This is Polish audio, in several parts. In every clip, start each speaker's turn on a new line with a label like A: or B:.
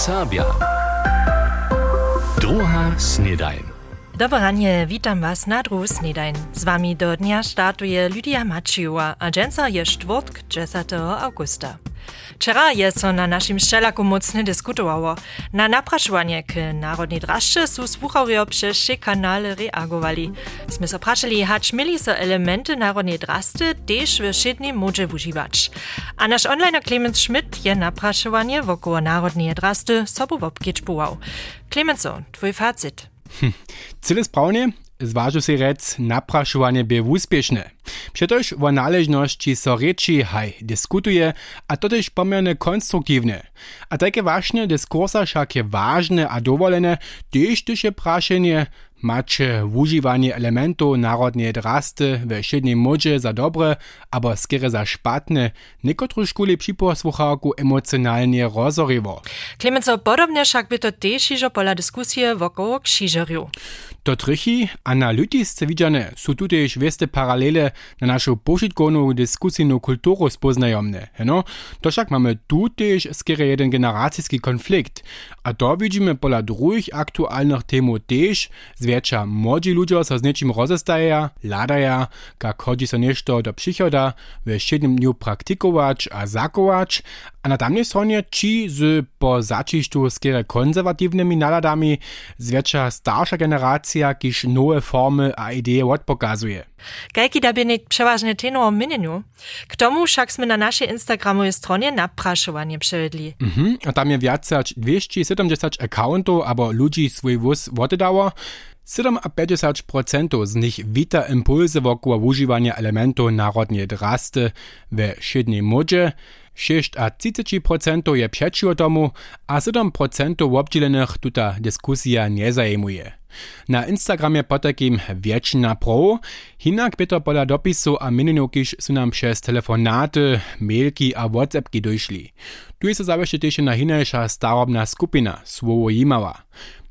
A: Serbia. Druga snedajn.
B: Dobranie, witam was na druhu snedajn. Z wami do dnia startuje Lydia Maciuła, a dżęca je czwartk 10 augusta. Wczera je so na naszym szczelaku mocno dyskutowało. Na napraszanie k narodnej draszcze su słuchawio przez trzy kanały reagowali. Sme so praszali, hacz mieli so elementy narodnej drasty też w szydnym modzie używać. A nasz online Clemens Schmidt je napraszowanie wokoło narodnej drasty sobu wopkiczpował. Clemenso, twój facit.
C: Hm. Sprawnie, zważył się rec, napraszowanie by uspieszne. Przetoż o należności so reči haj dyskutuje, a to też pomierne konstruktywne. A takie właśnie dyskursa však je ważne a dowolene, też też je praszenie, macie używanie elementów narodnej drasty we szydnej modzie za dobre, abo skiery za szpatne, niekotru szkuli przyposłuchałku emocjonalnie rozorywo.
B: Klemenco, podobnie však by to też iżo pola dyskusje wokoło krzyżeriu.
C: To trychi analityzce widziane są tutaj weste paralele na naszą pożytkowną dyskusyjną kulturę spoznajomne. No, to však mamy tu też skiery jeden generacyjski konflikt. A to widzimy pola drugich aktualnych temów też, zwiecza młodzi ludzie so z niczym rozestaja, ladaja, jak chodzi so nešto do przychoda, w siedmym dniu praktykować a zakować, a na tamnej stronie ci z po zaciszczu skiery konserwatywnymi naladami zwiecza starsza generacja, kiż nowe formy a idee odpokazuje.
B: Kajki da by nie przeważnie teno o minieniu. K tomu sme na naszej instagramowej stronie napraszowanie przewiedli.
C: Mhm, a tam je więcej 270 accountów, abo ludzi swój wóz oddało. 57% z nich wita impulsy wokół używania elementów narodnej drasty we szydnej modzie, 6 a 30% je przeciwko tomu, a 7% obdzielenych tuta dyskusja nie zajmuje. Na Instagramie potakim wieczna pro, hinak byto pola dopisu a mininukiš su nam przez telefonaty, mailki a whatsappki došli. Tu je se zawsze też na hinejša starobna skupina, słowo jimała.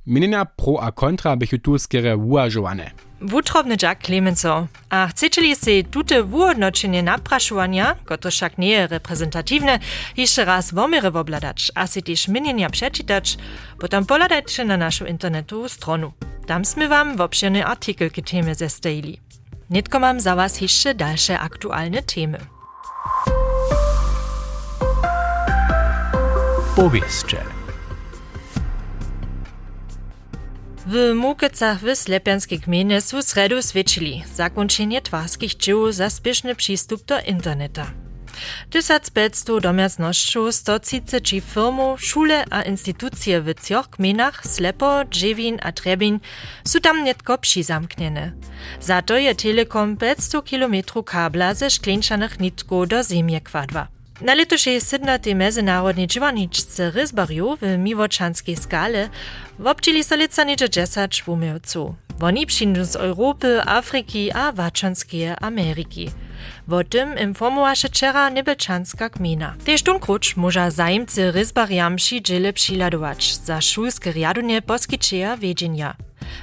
C: Minina pro a kontra bychu tu skere uažowane.
B: Wutrobny Jack Clemenso. A chcecie se tute wuodnoczenie napraszowania, które však nie je reprezentatywne, jeszcze raz womiry wobladać, a si też minienia przeczytać, potem poladajcie na naszą internetową stronę. Tam sme wam w obszerny artykel k teme zestajili. Nitko mam za was jeszcze dalsze aktualne temy.
A: Powieszcze.
B: W Mukecach w Slepianskiej gminie su sredu svědčili zakończenie twarskich dzieł za spieszny przystup do interneta. 1500 domiacnościów, 130 firmów, szule a instytucje w trzech gminach Slepo, Dżewin a Trebin su tam netko przyzamkniene. Za to je Telekom 500 km kabla ze szkleńczanych nitków do ziemi kwadwa. Na letošej sednatej medzinárodnej džiwaničce Ryzbariu w Miwoczanskiej skale wobčili so lica niedzie 10 wumiewców. Woni przyjdą z Europy, Afryki a Waczanskiej Ameryki. O tym informowaše wczera Nebelczanska gmina. Tež tunkruč może zajmcy Ryzbariam przydziele przyladować za szulskie riadunie poskičeja wiedzienia.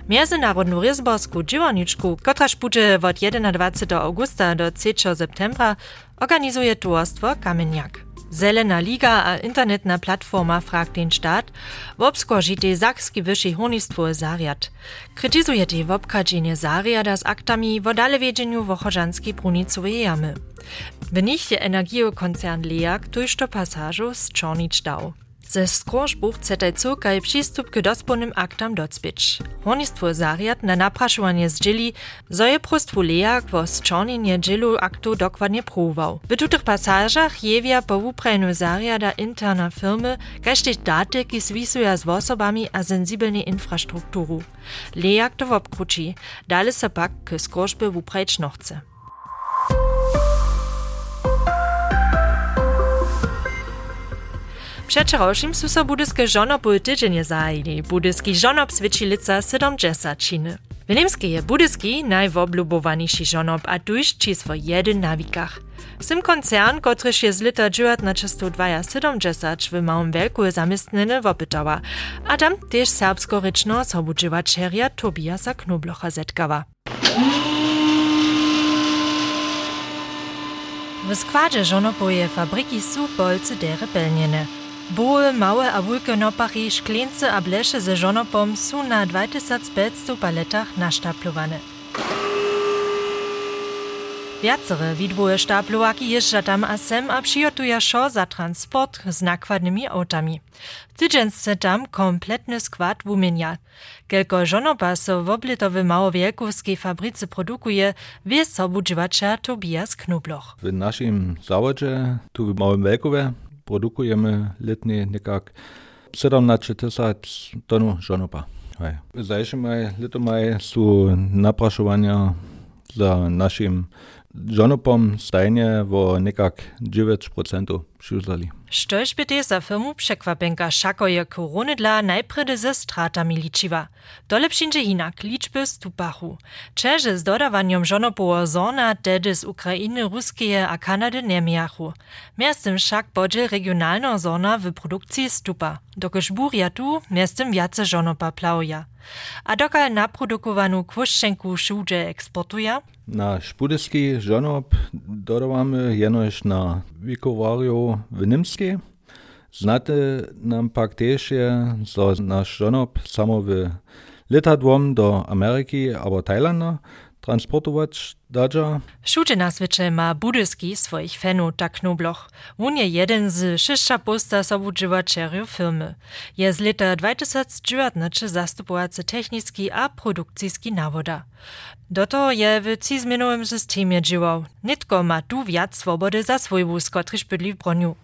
B: Międzynarodną ryzborską dziewaniczku, kotraż bude od 21 augusta do 3 septembra, organizuje towarstwo Kamieniak. Zelena Liga a internetna platforma fragt den Staat, wobskožite Sakski wyższy honistwo zariad. Krytizuje te wobkadzenie zariada z aktami w dalewiedzieniu wochorzanskiej brunicowej jamy. W energiokoncern Leak tuż do pasażu z Czornicz dał. Ze skrożbów chcete córkaj przystup k dospolnym aktam docpić. Honistwo zariad na napraszowanie zdzieli, zo je prostwu lejak wo zczornienie dzielu aktu dokładnie próbował. W tutych pasażach jewia po wuprejnu zariada interna firmy, kaž też daty, ki zwisuja z osobami a sensibelnej infrastrukturu. Lejak to wobkruči, dale se pak k skrożby wuprejč nochce. Przeczorošim su so budyske żonoby tydzienie zajili. Budyski żonob swyčilica 70 činy. Wilimski je budyski najwoblubowaniši żonob, a tuż ci swój jeden nawikach. Sym koncern, kotryż je z lita 1972 w małym wielku zamiestniny wopytała, a tam też serbsko-ryczno sobudziwaczeria Tobiasa Knoblocha zetkawa. W składzie żonoboje fabryki su bolce dere pelniene. Boje, małe a wulke nopachy, szklence a blesze ze żonopom są na 2500 paletach nasztaplowane. Wiacere widwoje sztaplowaki jeżdża tam a sem a przygotuja szo za transport z nakładnymi autami. Tydziensce tam kompletny skład wumienia. Kelko żonopa so w oblitowy małowielkowskiej fabryce produkuje, wie sobu dżywacza Tobias Knubloch.
D: W naszym zawodzie, tu w Małym Wielkowie, produkujemy letnie nekak 17 tysiąc tonów żonopa. Zajszy maj, lito maj są napraszowania za naszym żonopom stajnie wo nekak 9% przyuzali.
B: Štož by te za firmu překvapenka šako je korony dla najpredy ze stratami ličiva. Dole přinže hinak liczby stupachu. Čeže z dodawaniem żonopowo zona tedy z Ruskie a Kanady nemiachu. Miastem však bodže regionalno zona w produkcji stupa. Dokoż burja tu, miastem viace żonopa plauja. A dokal naprodukowanu kwoszczenku szudże eksportuja?
D: Na špudeski żonop dodawamy jenoś na wikowariu w Nimskiej. Znate nam pak też je, że nasz żonop samo letadłom do Ameryki albo Tajlanda transportować dadża.
B: Všude na svete ma budyski swoich fanów tak knobloch. On je jeden z sześcia posta sobudżywaczerów firmy. Je z lata 2019 zastupowacy techniczny a produkcyjski nawoda. Do to je w cizminowym systemie dziwał. Nitko ma tu wiac swobody za swój wóz, kotryż w broniu.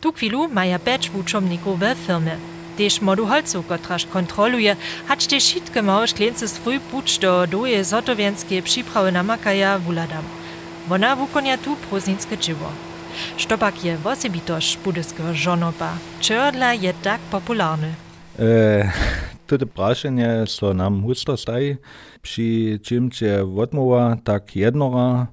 B: Tu chwilu maja pecz wuczomników we firmie. Tež modu holcu, kontroluje, hač te šitke małe šklence swój puč do doje zotowienskie przyprawy namakaja wuladam. Wona wukonia tu próznickie dzieło. Štopak je wosebitość budyskiego żonopa. Czerdla je tak popularny.
D: E, prašenje so nam husto staji, przy czym cię odmowa tak jednora,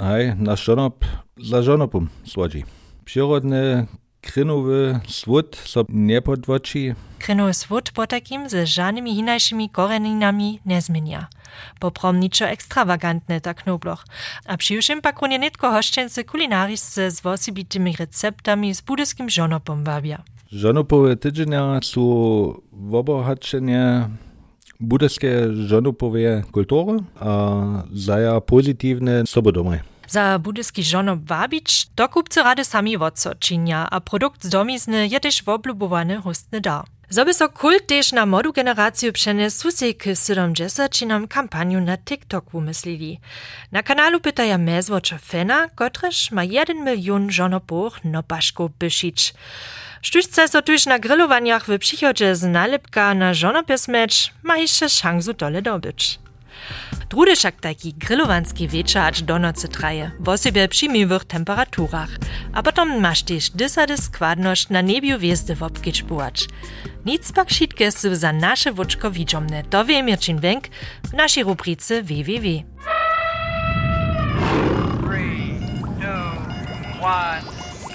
D: hej, na żonop za żonopum słodzi. Przyrodny krynowy swód so nie podwoči.
B: Krynowy swód po takim ze żadnymi hinajszymi koreninami nie zmienia. Popromniczo ekstrawagantne tak knobloch. A przyjuszym pak runie nitko hoszczęcy kulinarisce z wosibitymi receptami z budyskim żonopom wabia.
D: Żonopowe tydzienia są obohaczenie budyskie żonopowe kultury a zaja pozytywne sobodomy.
B: Za budyski żonop wabić, to kupcy rady sami wodco czynia, a produkt z domizny je też woblubowany hostny dar. Zoby so kult też na modu generaciju přenes susej k 70 nam kampanju na TikTok umyslili. Na kanalu pytaja mezwoča fena, kotreż ma 1 milion żonopoch nopaszków byszyć. Sztućce so tuż na grillowaniach w przychodzie z nalepka na żonopie smecz, ma jeszcze szansu dole dobyć. Drudy však taki grillowanski wieczór aż do nocy traje, w osobie przyjmowych temperaturach. A potem masz też dysady składność na niebiu wjezdy w obkiczbułacz. Nic pak šitke su za nasze woczko widzomne. To wie Mirczyn Węk w naszej rubryce www.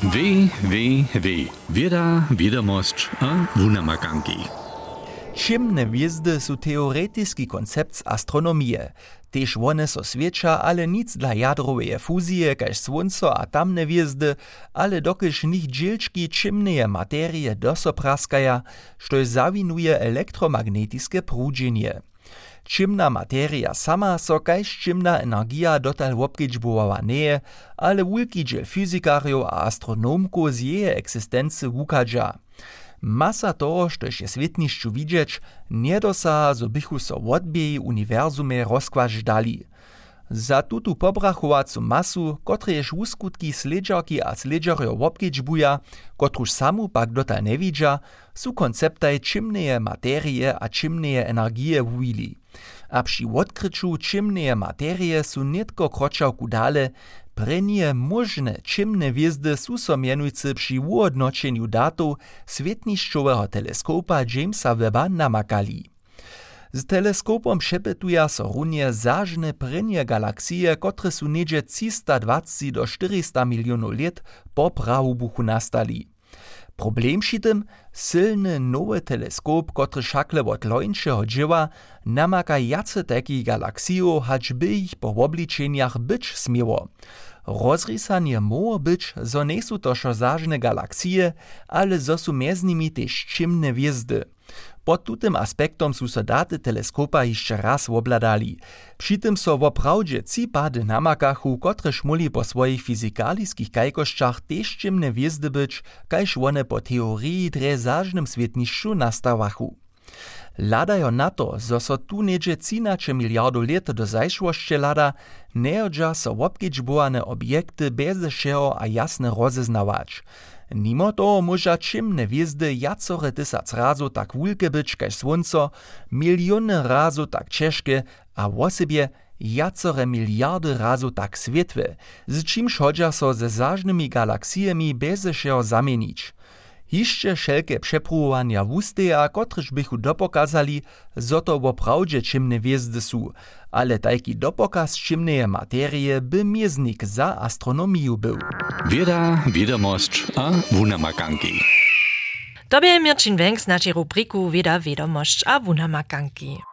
A: W, W, W. Wieda, wiadomość a wunamakanki.
E: Čimne hvizdy su teoretiski koncept z astronomije. One so svieča, ale nic dla jadroweje fuzije, kaž słonco a tamne hvizdy, ale dokyž nich džielčki čimneje materie dosopraskaja, što zawinuje elektromagnetiske prudženje. Čimna materia sama so kaž čimna energia dotal wopkedžbovala neje, ale wulki džel fyzikarjo a astronomko z jeje eksistence. Masa toho, štož je svetnišću widzieć, nie dosaha, zo bychu so odbieji uniwersume rozkłaż dali. Za tutu pobrachowacu masu, kotrež uskutki sledžarki a sledžarjo obkedžbuja, kotruž samu pak dotal ne widza, su konceptaj čimneje materie a čimneje energie wili. A przy odkryciu čimneje materie su netko kročałku dale, Prenie możne čimne hviezdy sú so mienujúce pri uhodnočeniu dátov svetnišťového teleskopa Jamesa Webba namakali. Z teleskopom přepetuja so runie zážne prenie galaxie, kotre sú niedzie 320 do 400 milionów lat po prahubuchu nastali. Problem przy tym, silny nowy teleskop, który szakle od lońszego dzieła, namaka jace takich galaksijów, choćby ich po obliczeniach być smiło. Rozrysanie może być, zo nie są to zażne ale zo są między nimi też ciemne gwiazdy. Pod tutym aspektom su so teleskopa jeszcze raz obladali. Przy tym so woprawdzie ci pady namakachu, które szmuli po swoich fizykaliskich kajkoszczach też ciemne gwiazdy być, kajż one po teorii dre zażnym świetniszczu nastawachu. Ladajo na to, zo so tu niedzie cinače miliardu let do zajšłości lada, neodža so obkedžbovane objekty bez a jasne rozeznawać. Mimo toho môža čimne hviezdy jacore tysac razu tak wulke być kaž słonco, miliony razu tak ciężkie, a w osobie jacore miliardy razu tak swietłe, z czymś chodzi so ze zażnymi galaksijami bez zamienić. Hišće šelke přepruwania wusteja, kotryž bychu dopokazali, zo to woprawdzie čimne hviezdy su, ale tajki dopokaz čimneje materie by mieznik za astronomiju był.
A: Wieda, wiadomość a wunamakanki.
B: Tobie Mirczyn Węg z naszej rubriku Wieda, wiadomość a wunamakanki.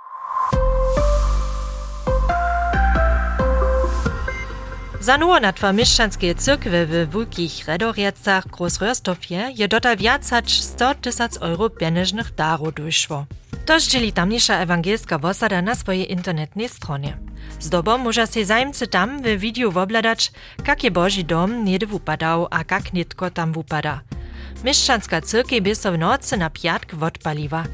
B: Zanuło na dwa mieszczanskie cyrkwy w wulkich redoriecach Großröstofje je dotal wiacać 100 tysac euro pieniężnych darów doszło. To zdzieli tamniejsza ewangelska wosada na swojej internetnej stronie. Zdobo może się zajmcy tam w wideo wobladać, jak je Boży dom niedy wupadał, a jak nitko tam wupada. Mieszczanska cyrkiew so w nocy na piatk odpaliła.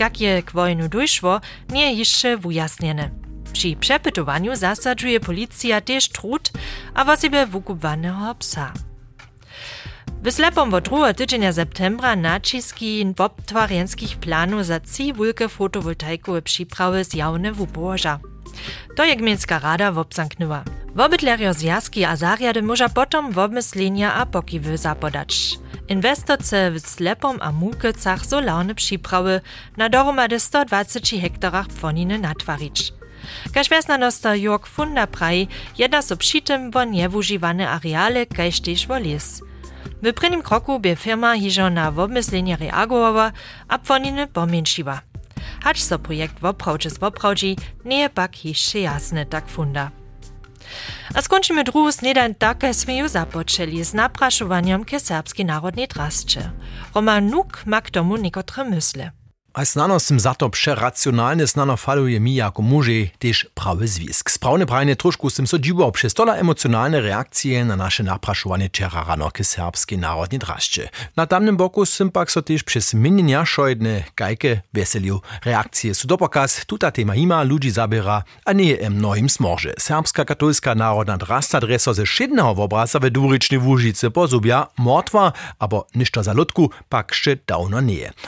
B: Jak je k wojnu doszło, nie jeszcze wujasniene. Przy przepytowaniu zasadzuje policja też trud, a w sobie wukupwanego psa. W slepom od 2 tydzienia septembra naciski obtwarjenskich planów za trzy wielkie fotowoltaikowe przyprawy zjawne w Uboża. To je gmiejska rada wobzamknęła. Wobydlerio zjazki a zariady może potom wobmyslenia a pokiwy zapodać. Inwestorce w slepom a mulkecach solarne przyprawy na dohromady 120 hektarach płoniny natwarić. Kaž vesnanosta Jörg Funda praj, jedna so tym wo niewużywane areale kaž tež wo. W prvním kroku by firma hižo na obmyslenie reagowała, a płoniny pomięszyła. Hacz so projekt woprawdźe z woprawdzi, nie pak jeszcze jasne tak funda. A skończymy drugi sniedań tak, jak sme ju zapoczęli z napraszowaniem ke serbskiej narodnej drasce. Roman Nuk ma k tomu niekotre mysle.
F: A znano sem zato przeracjonalne znano faluje mi jako muži też prawy związk. Sprawne prajne troszkę sem so dziwał przez tola emocjonalne reakcje na nasze napraszowanie czera rano ke serbskiej narodnej draszcze. Na tamnym boku sem pak so też przez minienia szojne gajke weselił. Tuta tema ima ludzi zabiera, a nie em mnohim smorze. Serbska katolska narodna drasta dreso ze szydnego obraza we dwurycznej wóżyce pozubia mordwa, abo niszto zalutku pak jeszcze dawno.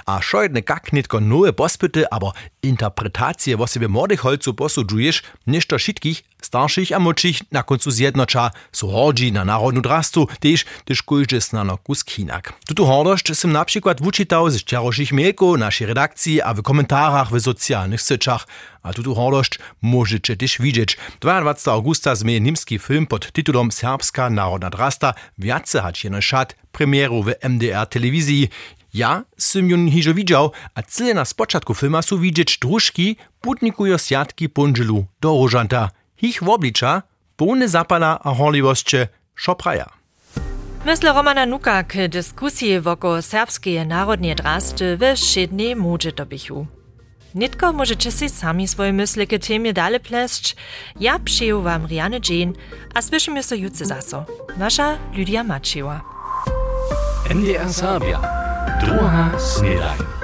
F: A szojne kak kann nur Boss bitte, aber Interpretatie, was sie mordig halt zu Boss so duješ, nicht der Schitkich, starschich a mutschich, na konzusiert na cha, so horgi, na naro nu drastu, tisch, tisch kulches na na kuskinak. Tu tu hordost, sim na przykład wučitał, z czarošich mielko, naši redakcji, a w komentarzach, w socjalnych syczach, a ah, tu tu hordost, możecie tisch widzieć. 22. augusta zmie nimski film pod tytułem Serbska naro narodna drasta, wiace hać jeno ne szat, Premiere w MDR telewizji. Ja sam ją hižo widział, a cyle na spoczatku filma su widzieć drużki putnikują siatki pundzilu do różanta. Ich oblicza, pełne zapala a horliwoście szopraja.
B: Myślę Romana Nuka k dyskusji wokół serbskiej narodnej drasty w szydnej modzie dobychu. Nitko możecie si sami swoje myśli k temie dale pleszcz. Ja przyjął wam Rianne Jane, a słyszymy so jutze zaso. Wasza Lydia Macieła.
A: NDR Sabia. Друга сніданка.